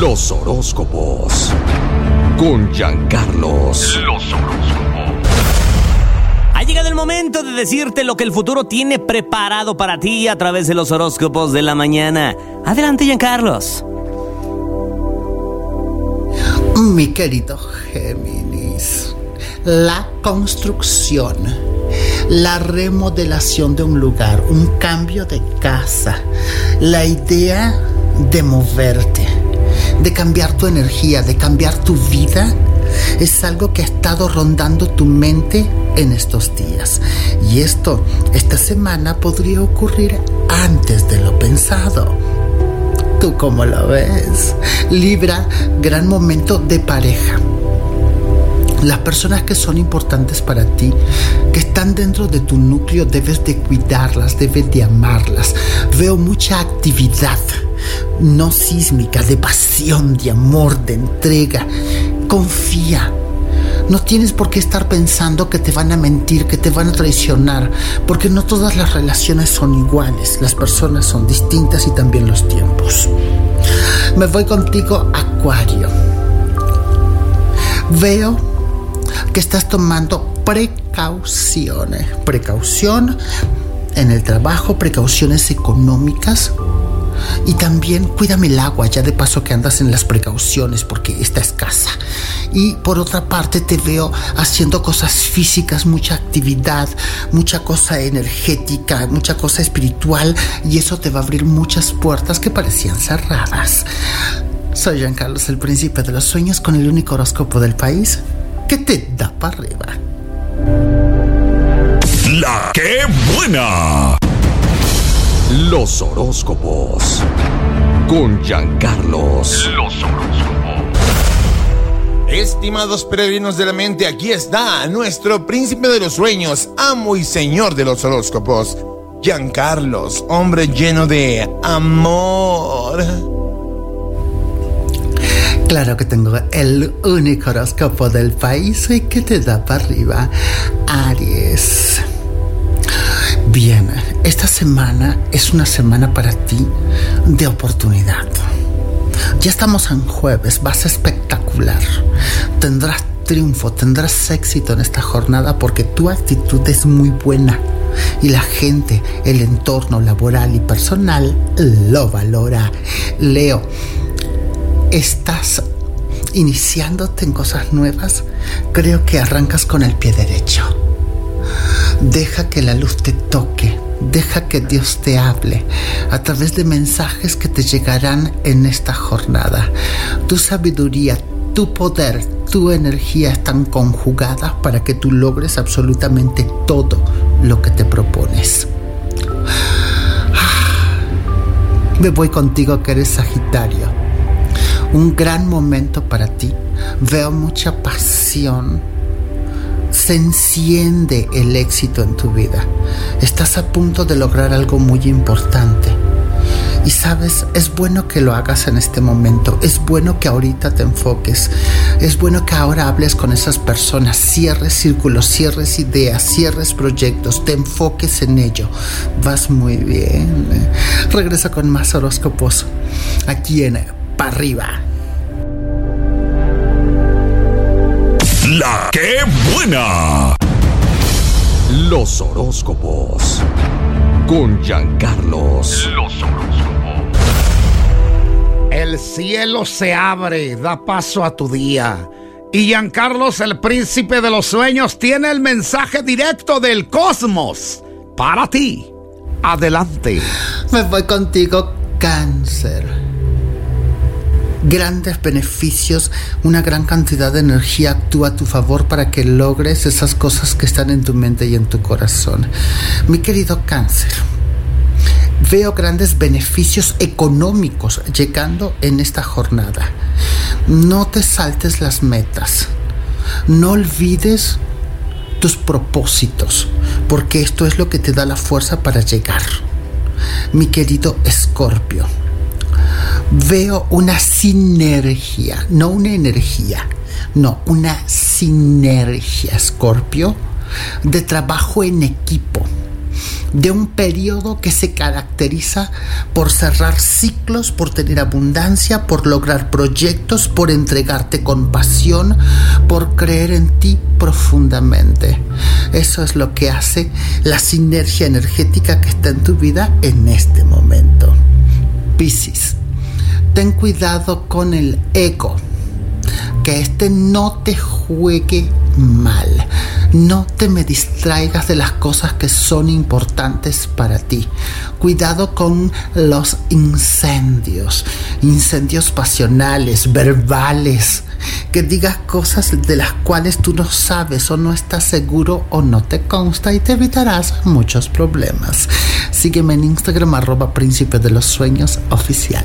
Los horóscopos. Con Giancarlos. Los horóscopos. Ha llegado el momento de decirte lo que el futuro tiene preparado para ti a través de los horóscopos de la mañana. Adelante, Giancarlos. Mi querido Géminis, la construcción, la remodelación de un lugar, un cambio de casa, la idea de moverte, de cambiar tu energía, de cambiar tu vida, es algo que ha estado rondando tu mente en estos días. Y esto, esta semana podría ocurrir antes de lo pensado. ¿Tú cómo lo ves? Libra, gran momento de pareja. Las personas que son importantes para ti, que están dentro de tu núcleo, debes de cuidarlas, debes de amarlas. Veo mucha actividad, no sísmica, de pasión, de amor, de entrega. Confía. No tienes por qué estar pensando que te van a mentir, que te van a traicionar, porque no todas las relaciones son iguales, las personas son distintas y también los tiempos. Me voy contigo, Acuario. Veo que estás tomando precauciones. Precaución en el trabajo, precauciones económicas. Y también cuídame el agua, ya de paso que andas en las precauciones porque está escasa. Y por otra parte te veo haciendo cosas físicas, mucha actividad, mucha cosa energética, mucha cosa espiritual y eso te va a abrir muchas puertas que parecían cerradas. Soy Jean Carlos, el príncipe de los sueños, con el único horóscopo del país que te da para arriba. La que buena. Los horóscopos. Con Giancarlos. Los horóscopos. Estimados peregrinos de la mente, aquí está nuestro príncipe de los sueños, amo y señor de los horóscopos, Giancarlos, hombre lleno de amor. Claro que tengo el único horóscopo del país y que te da para arriba, Aries. Esta semana es una semana para ti de oportunidad. Ya estamos en jueves, vas espectacular. Tendrás triunfo, tendrás éxito en esta jornada porque tu actitud es muy buena y la gente, el entorno laboral y personal lo valora. Leo, estás iniciándote en cosas nuevas, creo que arrancas con el pie derecho. Deja que la luz te toque, deja que Dios te hable a través de mensajes que te llegarán en esta jornada. Tu sabiduría, tu poder, tu energía están conjugadas para que tú logres absolutamente todo lo que te propones. Ah, me voy contigo que eres Sagitario un gran momento para ti. Veo mucha pasión. Se enciende el éxito en tu vida. Estás a punto de lograr algo muy importante. Y sabes, es bueno que lo hagas en este momento, es bueno que ahorita te enfoques, es bueno que ahora hables con esas personas, cierres círculos, cierres ideas, cierres proyectos, te enfoques en ello. Vas muy bien. Regresa con más horóscopos aquí en para arriba. La que buena. Los horóscopos. Con Giancarlos. Los horóscopos. El cielo se abre, da paso a tu día. Y Giancarlos, el príncipe de los sueños, tiene el mensaje directo del cosmos para ti. Adelante. Me voy contigo, cáncer grandes beneficios, una gran cantidad de energía actúa a tu favor para que logres esas cosas que están en tu mente y en tu corazón. Mi querido cáncer, veo grandes beneficios económicos llegando en esta jornada. No te saltes las metas. No olvides tus propósitos, porque esto es lo que te da la fuerza para llegar. Mi querido Escorpio, veo una sinergia, no una energía, no, una sinergia, Scorpio, de trabajo en equipo. de un periodo que se caracteriza por cerrar ciclos, por tener abundancia, por lograr proyectos, por entregarte con pasión, por creer en ti profundamente. Eso es lo que hace la sinergia energética que está en tu vida en este momento. Piscis, ten cuidado con el ego que este no te juegue mal. No te me distraigas de las cosas que son importantes para ti. Cuidado con los incendios, incendios pasionales, verbales, que digas cosas de las cuales tú no sabes o no estás seguro o no te consta y te evitarás muchos problemas. Sígueme en Instagram arroba príncipe de los sueños oficial.